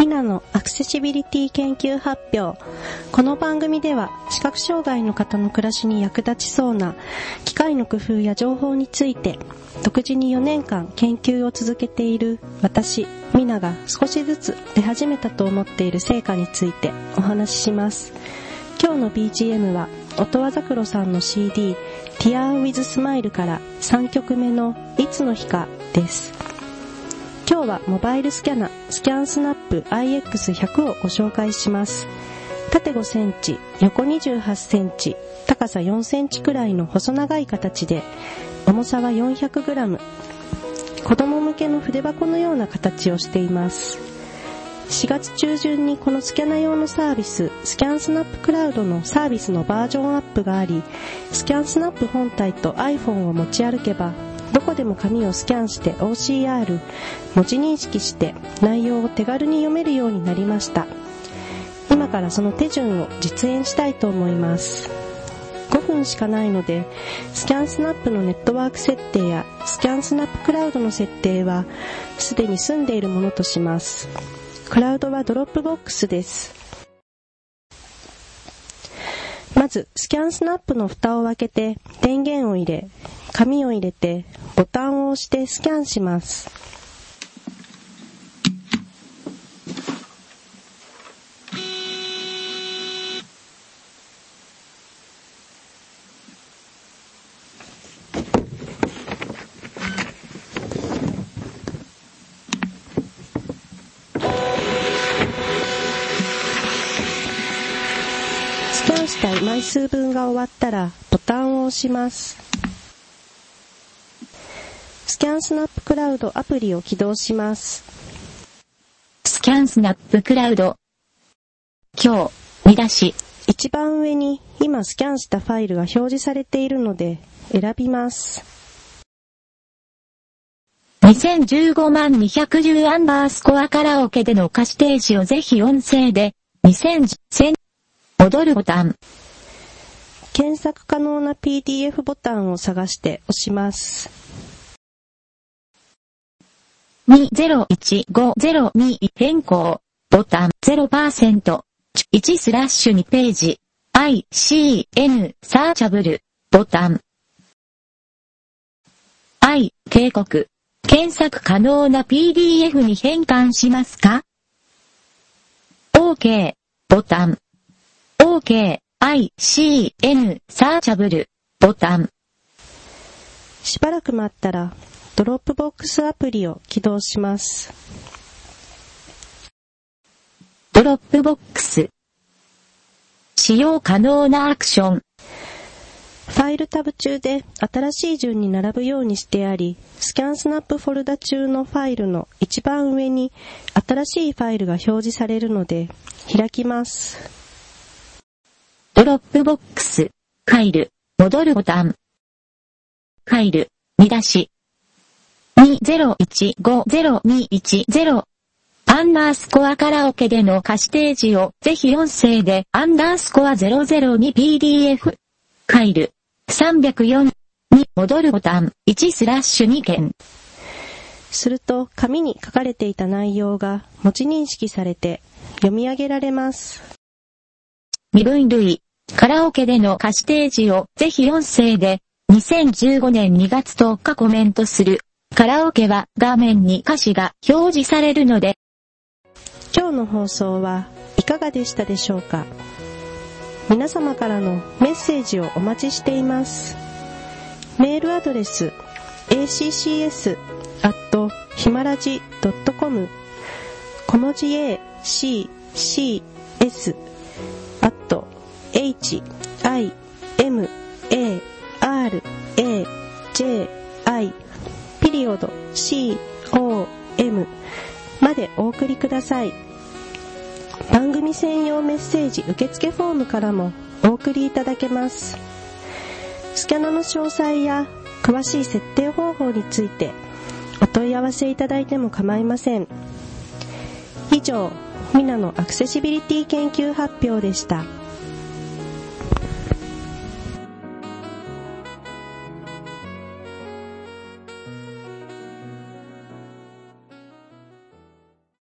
ミナのアクセシビリティ研究発表。この番組では視覚障害の方の暮らしに役立ちそうな機械の工夫や情報について独自に4年間研究を続けている私、ミナが少しずつ出始めたと思っている成果についてお話しします。今日の BGM は音羽桜さんの CD Tear with Smile から3曲目のいつの日かです。今日はモバイルスキャナスキャンスナップ IX100 をご紹介します。縦5センチ、横28センチ、高さ4センチくらいの細長い形で、重さは400グラム。子供向けの筆箱のような形をしています。4月中旬にこのスキャナ用のサービス、スキャンスナップクラウドのサービスのバージョンアップがあり、スキャンスナップ本体と iPhone を持ち歩けば、どこでも紙をスキャンして OCR、文字認識して内容を手軽に読めるようになりました。今からその手順を実演したいと思います。5分しかないので、 ScanSnap のネットワーク設定や ScanSnap Cloud の設定はすでに済んでいるものとします。クラウドは Dropbox です。まず、スキャンスナップの蓋を開けて電源を入れ、紙を入れてボタンを押してスキャンします。スキャンした枚数分が終わったらボタンを押します。スキャンスナップクラウドアプリを起動します。スキャンスナップクラウド。今日、見出し、一番上に今スキャンしたファイルが表示されているので選びます。2015万210アンダースコアカラオケでの歌詞提示をぜひ音声で、2010、1000戻るボタン、検索可能な PDF ボタンを探して押します。201502変更、ボタン0%、1スラッシュ2ページ、ICN サーチャブル、ボタン。I 警告、検索可能な PDF に変換しますか ?OK、ボタン。OK、ICN searchable、ボタン。しばらく待ったら Dropbox アプリを起動します。 Dropbox。使用可能なアクション。ファイルタブ中で新しい順に並ぶようにしてあり、 ScanSnap フォルダ中のファイルの一番上に新しいファイルが表示されるので、開きます。 Dropbox。ファイル。戻るボタン。ファイル。見出し。20150210。アンダースコアカラオケでの歌詞提示をぜひ音声でアンダースコア 002PDF。ファイル。304に戻るボタン。1スラッシュ2件。すると、紙に書かれていた内容が文字認識されて読み上げられます。身分類。カラオケでの歌詞提示をぜひ音声で2015年2月10日コメントする。カラオケは画面に歌詞が表示されるので、今日の放送はいかがでしたでしょうか？皆様からのメッセージをお待ちしています。メールアドレス accs アットひまらじ .com 小文字 accs himaraji ピリオド c o m までお送りください。番組専用メッセージ受付フォームからもお送りいただけます。スキャナの詳細や詳しい設定方法についてお問い合わせいただいても構いません。以上、ミナのアクセシビリティ研究発表でした。